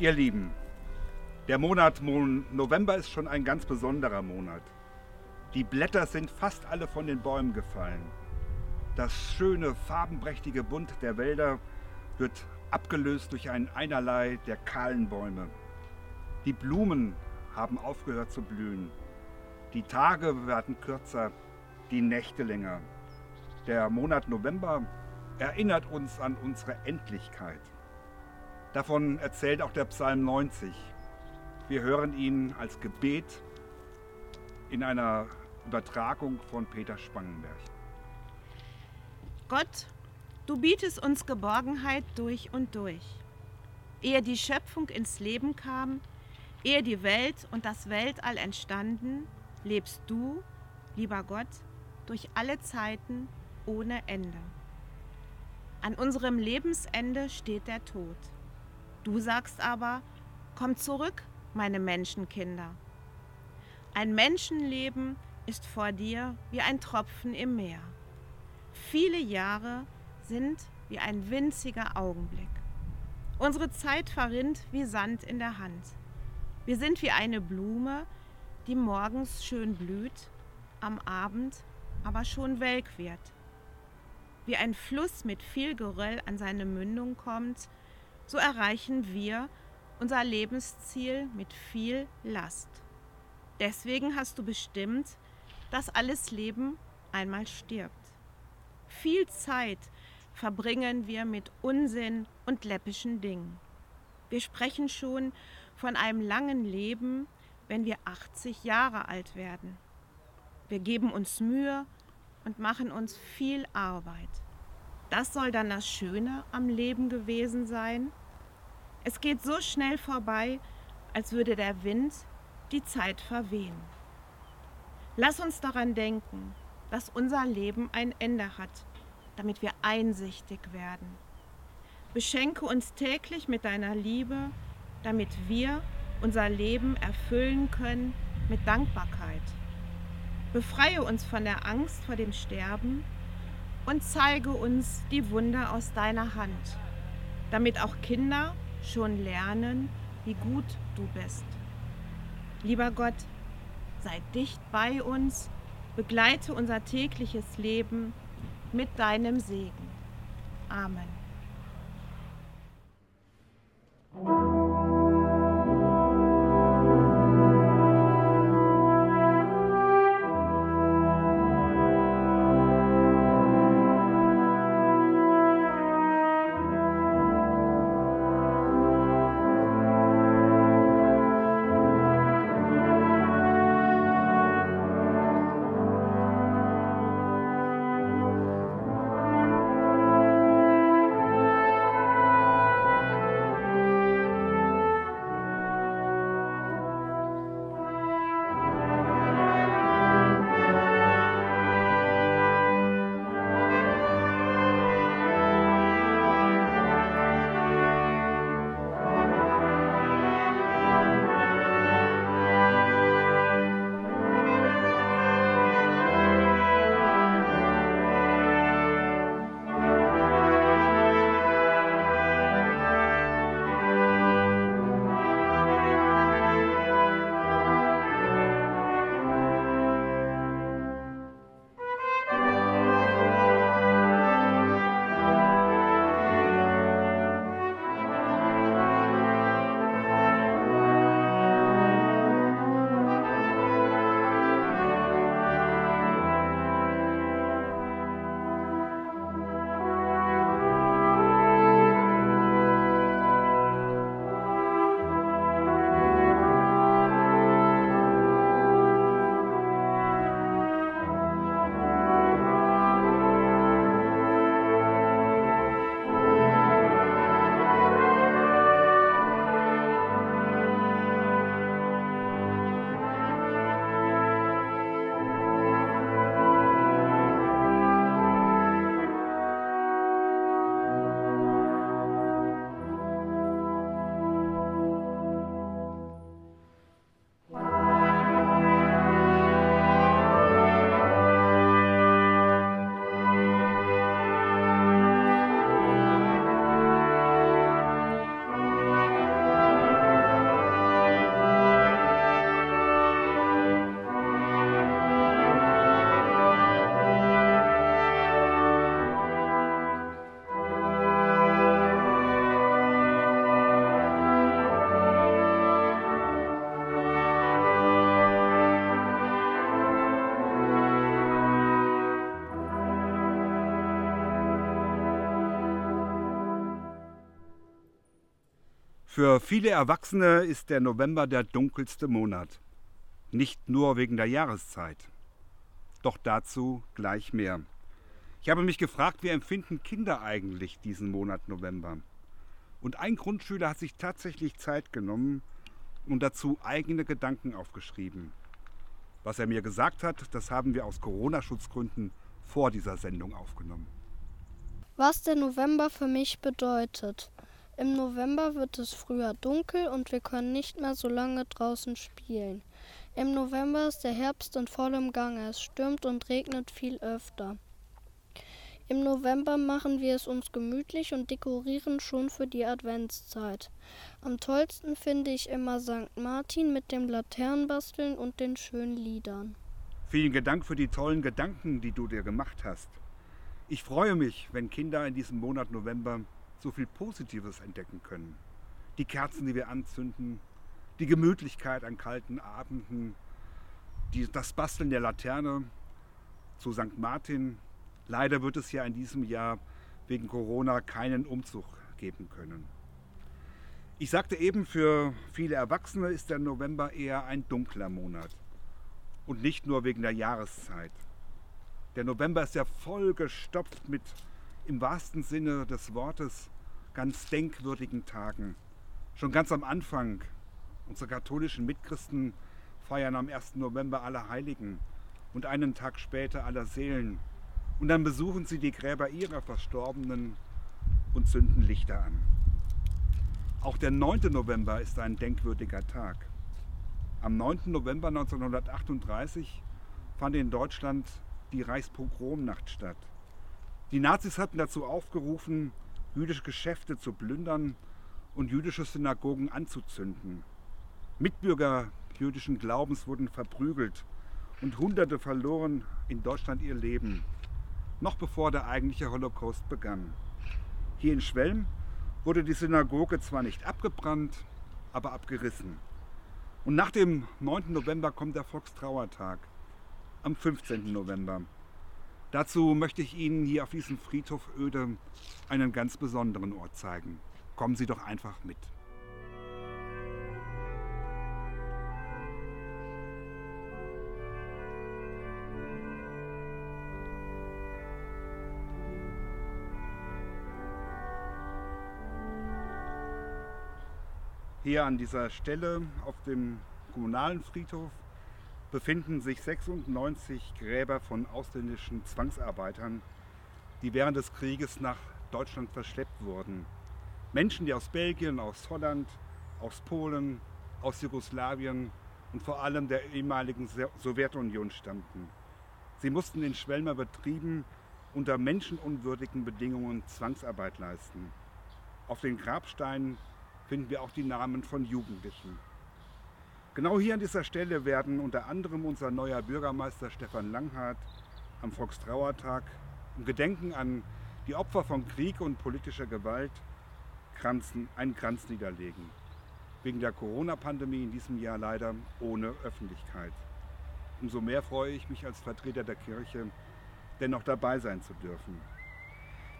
Ihr Lieben, der Monat November ist schon ein ganz besonderer Monat. Die Blätter sind fast alle von den Bäumen gefallen. Das schöne, farbenprächtige Bunt der Wälder wird abgelöst durch ein Einerlei der kahlen Bäume. Die Blumen haben aufgehört zu blühen. Die Tage werden kürzer, die Nächte länger. Der Monat November erinnert uns an unsere Endlichkeit. Davon erzählt auch der Psalm 90. Wir hören ihn als Gebet in einer Übertragung von Peter Spangenberg. Gott, du bietest uns Geborgenheit durch und durch. Ehe die Schöpfung ins Leben kam, ehe die Welt und das Weltall entstanden, lebst du, lieber Gott, durch alle Zeiten ohne Ende. An unserem Lebensende steht der Tod. Du sagst aber, komm zurück, meine Menschenkinder. Ein Menschenleben ist vor dir wie ein Tropfen im Meer. Viele Jahre sind wie ein winziger Augenblick. Unsere Zeit verrinnt wie Sand in der Hand. Wir sind wie eine Blume, die morgens schön blüht, am Abend aber schon welk wird. Wie ein Fluss mit viel Geröll an seine Mündung kommt, so erreichen wir unser Lebensziel mit viel Last. Deswegen hast du bestimmt, dass alles Leben einmal stirbt. Viel Zeit verbringen wir mit Unsinn und läppischen Dingen. Wir sprechen schon von einem langen Leben, wenn wir 80 Jahre alt werden. Wir geben uns Mühe und machen uns viel Arbeit. Das soll dann das Schöne am Leben gewesen sein? Es geht so schnell vorbei, als würde der Wind die Zeit verwehen. Lass uns daran denken, dass unser Leben ein Ende hat, damit wir einsichtig werden. Beschenke uns täglich mit deiner Liebe, damit wir unser Leben erfüllen können mit Dankbarkeit. Befreie uns von der Angst vor dem Sterben und zeige uns die Wunder aus deiner Hand, damit auch Kinder schon lernen, wie gut du bist. Lieber Gott, sei dicht bei uns, begleite unser tägliches Leben mit deinem Segen. Amen. Für viele Erwachsene ist der November der dunkelste Monat. Nicht nur wegen der Jahreszeit. Doch dazu gleich mehr. Ich habe mich gefragt, wie empfinden Kinder eigentlich diesen Monat November? Und ein Grundschüler hat sich tatsächlich Zeit genommen und dazu eigene Gedanken aufgeschrieben. Was er mir gesagt hat, das haben wir aus Corona-Schutzgründen vor dieser Sendung aufgenommen. Was der November für mich bedeutet. Im November wird es früher dunkel und wir können nicht mehr so lange draußen spielen. Im November ist der Herbst in vollem Gange. Es stürmt und regnet viel öfter. Im November machen wir es uns gemütlich und dekorieren schon für die Adventszeit. Am tollsten finde ich immer St. Martin mit dem Laternenbasteln und den schönen Liedern. Vielen Dank für die tollen Gedanken, die du dir gemacht hast. Ich freue mich, wenn Kinder in diesem Monat November so viel Positives entdecken können. Die Kerzen, die wir anzünden, die Gemütlichkeit an kalten Abenden, die, das Basteln der Laterne zu St. Martin. Leider wird es ja in diesem Jahr wegen Corona keinen Umzug geben können. Ich sagte eben, für viele Erwachsene ist der November eher ein dunkler Monat. Und nicht nur wegen der Jahreszeit. Der November ist ja voll gestopft mit im wahrsten Sinne des Wortes ganz denkwürdigen Tagen. Schon ganz am Anfang. Unsere katholischen Mitchristen feiern am 1. November alle Heiligen und einen Tag später aller Seelen. Und dann besuchen sie die Gräber ihrer Verstorbenen und zünden Lichter an. Auch der 9. November ist ein denkwürdiger Tag. Am 9. November 1938 fand in Deutschland die Reichspogromnacht statt. Die Nazis hatten dazu aufgerufen, jüdische Geschäfte zu plündern und jüdische Synagogen anzuzünden. Mitbürger jüdischen Glaubens wurden verprügelt und Hunderte verloren in Deutschland ihr Leben, noch bevor der eigentliche Holocaust begann. Hier in Schwelm wurde die Synagoge zwar nicht abgebrannt, aber abgerissen. Und nach dem 9. November kommt der Volkstrauertag am 15. November. Dazu möchte ich Ihnen hier auf diesem Friedhof Öde einen ganz besonderen Ort zeigen. Kommen Sie doch einfach mit. Hier an dieser Stelle auf dem kommunalen Friedhof befinden sich 96 Gräber von ausländischen Zwangsarbeitern, die während des Krieges nach Deutschland verschleppt wurden. Menschen, die aus Belgien, aus Holland, aus Polen, aus Jugoslawien und vor allem der ehemaligen Sowjetunion stammten. Sie mussten in Schwelmer Betrieben unter menschenunwürdigen Bedingungen Zwangsarbeit leisten. Auf den Grabsteinen finden wir auch die Namen von Jugendlichen. Genau hier an dieser Stelle werden unter anderem unser neuer Bürgermeister Stefan Langhardt am Volkstrauertag im Gedenken an die Opfer von Krieg und politischer Gewalt Kranzen, einen Kranz niederlegen. Wegen der Corona-Pandemie in diesem Jahr leider ohne Öffentlichkeit. Umso mehr freue ich mich als Vertreter der Kirche, dennoch dabei sein zu dürfen.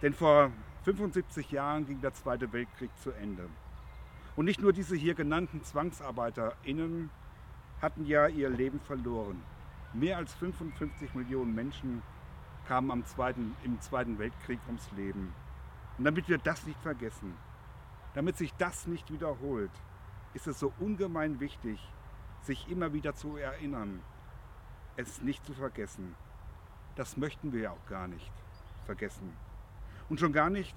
Denn vor 75 Jahren ging der Zweite Weltkrieg zu Ende. Und nicht nur diese hier genannten ZwangsarbeiterInnen hatten ja ihr Leben verloren. Mehr als 55 Millionen Menschen kamen am zweiten, im Zweiten Weltkrieg ums Leben. Und damit wir das nicht vergessen, damit sich das nicht wiederholt, ist es so ungemein wichtig, sich immer wieder zu erinnern, es nicht zu vergessen. Das möchten wir ja auch gar nicht vergessen. Und schon gar nicht,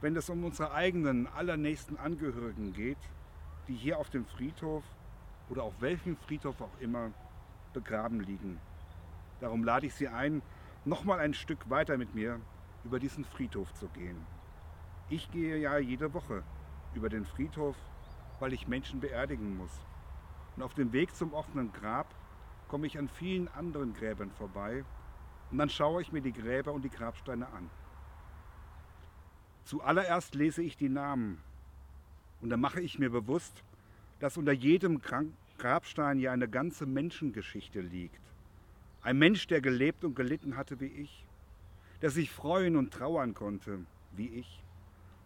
wenn es um unsere eigenen allernächsten Angehörigen geht, die hier auf dem Friedhof oder auf welchem Friedhof auch immer begraben liegen. Darum lade ich Sie ein, nochmal ein Stück weiter mit mir über diesen Friedhof zu gehen. Ich gehe ja jede Woche über den Friedhof, weil ich Menschen beerdigen muss. Und auf dem Weg zum offenen Grab komme ich an vielen anderen Gräbern vorbei und dann schaue ich mir die Gräber und die Grabsteine an. Zuallererst lese ich die Namen und dann mache ich mir bewusst, dass unter jedem Grabstein ja eine ganze Menschengeschichte liegt. Ein Mensch, der gelebt und gelitten hatte wie ich, der sich freuen und trauern konnte wie ich,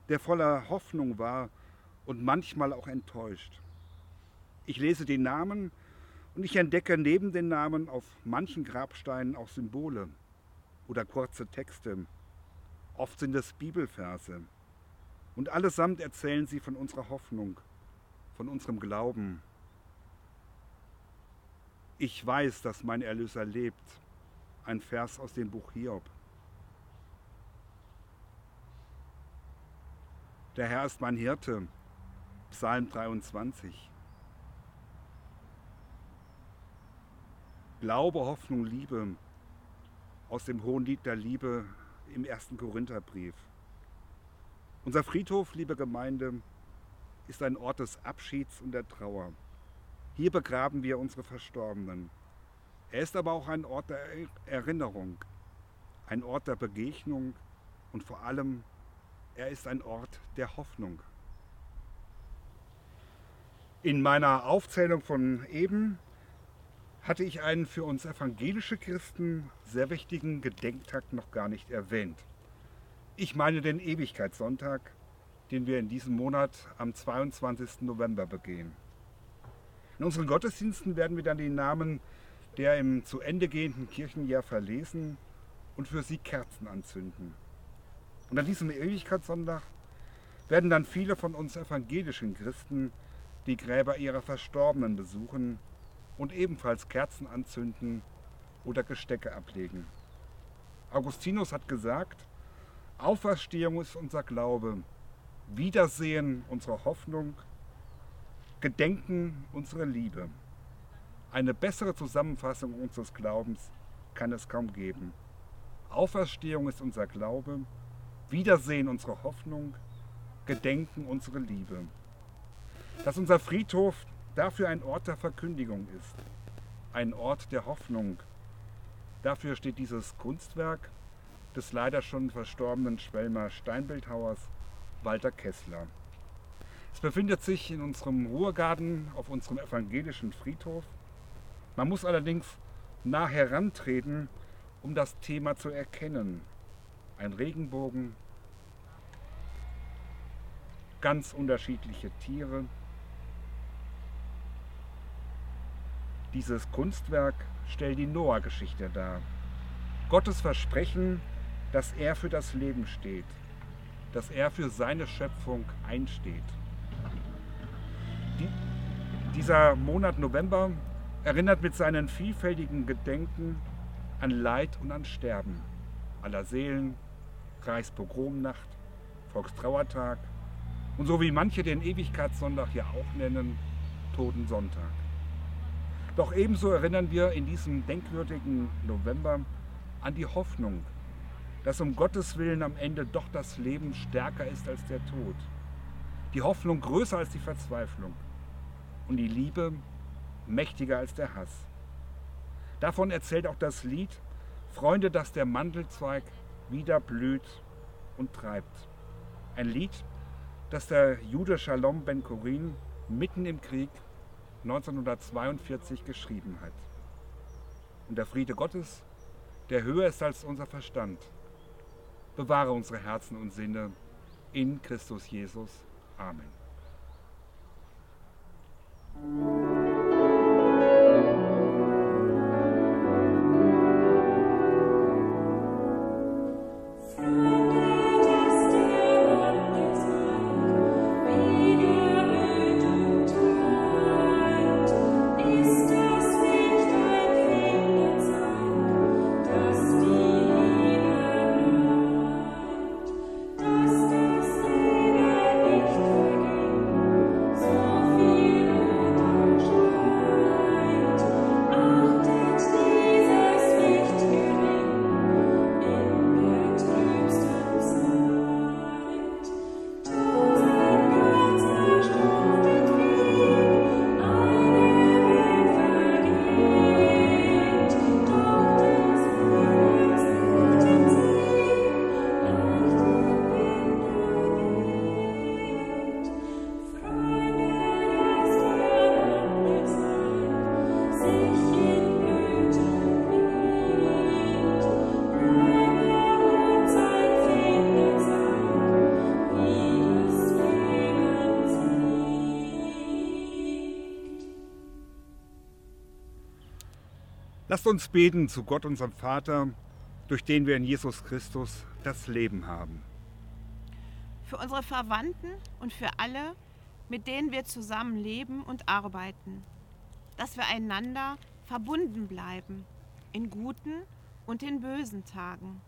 der voller Hoffnung war und manchmal auch enttäuscht. Ich lese die Namen und ich entdecke neben den Namen auf manchen Grabsteinen auch Symbole oder kurze Texte. Oft sind es Bibelverse. Und allesamt erzählen sie von unserer Hoffnung, von unserem Glauben. Ich weiß, dass mein Erlöser lebt. Ein Vers aus dem Buch Hiob. Der Herr ist mein Hirte. Psalm 23. Glaube, Hoffnung, Liebe aus dem Hohen Lied der Liebe im ersten Korintherbrief. Unser Friedhof, liebe Gemeinde, ist ein Ort des Abschieds und der Trauer. Hier begraben wir unsere Verstorbenen. Er ist aber auch ein Ort der Erinnerung, ein Ort der Begegnung und vor allem, er ist ein Ort der Hoffnung. In meiner Aufzählung von eben hatte ich einen für uns evangelische Christen sehr wichtigen Gedenktag noch gar nicht erwähnt. Ich meine den Ewigkeitssonntag, den wir in diesem Monat am 22. November begehen. In unseren Gottesdiensten werden wir dann die Namen der im zu Ende gehenden Kirchenjahr verlesen und für sie Kerzen anzünden. Und an diesem Ewigkeitssonntag werden dann viele von uns evangelischen Christen die Gräber ihrer Verstorbenen besuchen und ebenfalls Kerzen anzünden oder Gestecke ablegen. Augustinus hat gesagt, Auferstehung ist unser Glaube, Wiedersehen unsere Hoffnung, Gedenken unsere Liebe. Eine bessere Zusammenfassung unseres Glaubens kann es kaum geben. Auferstehung ist unser Glaube, Wiedersehen unsere Hoffnung, Gedenken unsere Liebe. Dass unser Friedhof dafür ein Ort der Verkündigung ist, ein Ort der Hoffnung. Dafür steht dieses Kunstwerk des leider schon verstorbenen Schwelmer Steinbildhauers Walter Kessler. Es befindet sich in unserem Ruhrgarten auf unserem evangelischen Friedhof. Man muss allerdings nah herantreten, um das Thema zu erkennen. Ein Regenbogen, ganz unterschiedliche Tiere, Dieses Kunstwerk stellt die Noah-Geschichte dar. Gottes Versprechen, dass er für das Leben steht, dass er für seine Schöpfung einsteht. Die, dieser Monat November erinnert mit seinen vielfältigen Gedenken an Leid und an Sterben aller Seelen, Reichspogromnacht, Volkstrauertag und so wie manche den Ewigkeitssonntag ja auch nennen, Totensonntag. Doch ebenso erinnern wir in diesem denkwürdigen November an die Hoffnung, dass um Gottes Willen am Ende doch das Leben stärker ist als der Tod. Die Hoffnung größer als die Verzweiflung und die Liebe mächtiger als der Hass. Davon erzählt auch das Lied Freunde, dass der Mandelzweig wieder blüht und treibt. Ein Lied, das der Jude Shalom Ben Korin mitten im Krieg 1942 geschrieben hat. Und der Friede Gottes, der höher ist als unser Verstand, bewahre unsere Herzen und Sinne in Christus Jesus. Amen. Lasst uns beten zu Gott, unserem Vater, durch den wir in Jesus Christus das Leben haben. Für unsere Verwandten und für alle, mit denen wir zusammen leben und arbeiten, dass wir einander verbunden bleiben, in guten und in bösen Tagen,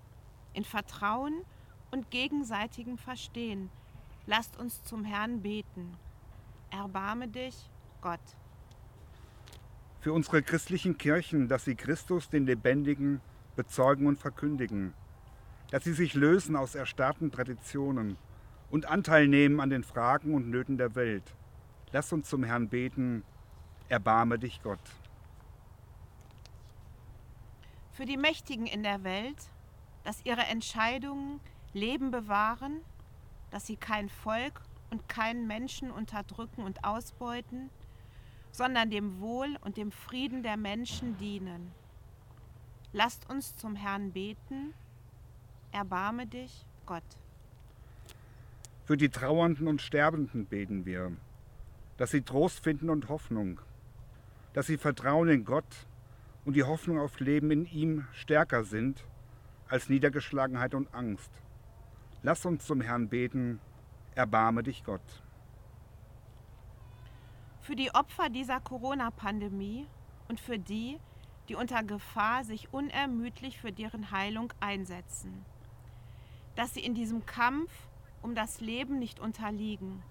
in Vertrauen und gegenseitigem Verstehen. Lasst uns zum Herrn beten. Erbarme dich, Gott. Für unsere christlichen Kirchen, dass sie Christus, den Lebendigen, bezeugen und verkündigen, dass sie sich lösen aus erstarrten Traditionen und Anteil nehmen an den Fragen und Nöten der Welt. Lass uns zum Herrn beten, erbarme dich Gott. Für die Mächtigen in der Welt, dass ihre Entscheidungen Leben bewahren, dass sie kein Volk und keinen Menschen unterdrücken und ausbeuten, sondern dem Wohl und dem Frieden der Menschen dienen. Lasst uns zum Herrn beten, erbarme dich, Gott. Für die Trauernden und Sterbenden beten wir, dass sie Trost finden und Hoffnung, dass sie Vertrauen in Gott und die Hoffnung auf Leben in ihm stärker sind als Niedergeschlagenheit und Angst. Lass uns zum Herrn beten, erbarme dich Gott. Für die Opfer dieser Corona-Pandemie und für die, die unter Gefahr sich unermüdlich für deren Heilung einsetzen. Dass sie in diesem Kampf um das Leben nicht unterliegen,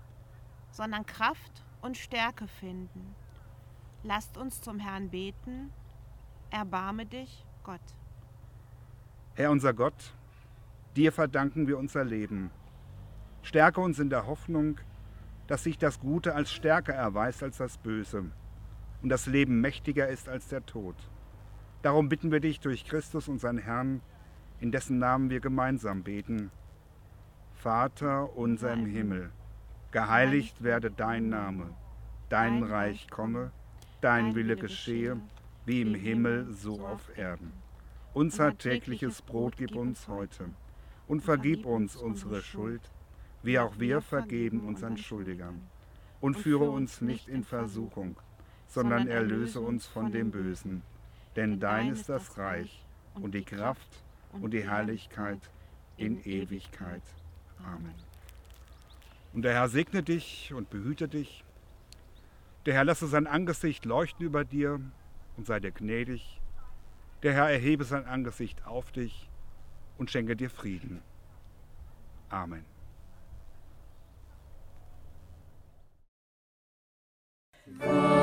sondern Kraft und Stärke finden. Lasst uns zum Herrn beten. Erbarme dich, Gott. Herr unser Gott, dir verdanken wir unser Leben. Stärke uns in der Hoffnung, dass sich das Gute als stärker erweist als das Böse und das Leben mächtiger ist als der Tod. Darum bitten wir dich durch Christus, unseren Herrn, in dessen Namen wir gemeinsam beten. Vater unser im Himmel, geheiligt werde dein Name, dein Reich komme, dein Wille geschehe, wie im Himmel so auf Erden. Unser tägliches Brot gib uns heute und vergib uns unsere Schuld, wie auch wir vergeben unseren Schuldigern. Und führe uns nicht in Versuchung, sondern erlöse uns von dem Bösen. Denn dein ist das Reich und die Kraft und die Herrlichkeit in Ewigkeit. Amen. Und der Herr segne dich und behüte dich. Der Herr lasse sein Angesicht leuchten über dir und sei dir gnädig. Der Herr erhebe sein Angesicht auf dich und schenke dir Frieden. Amen. Oh.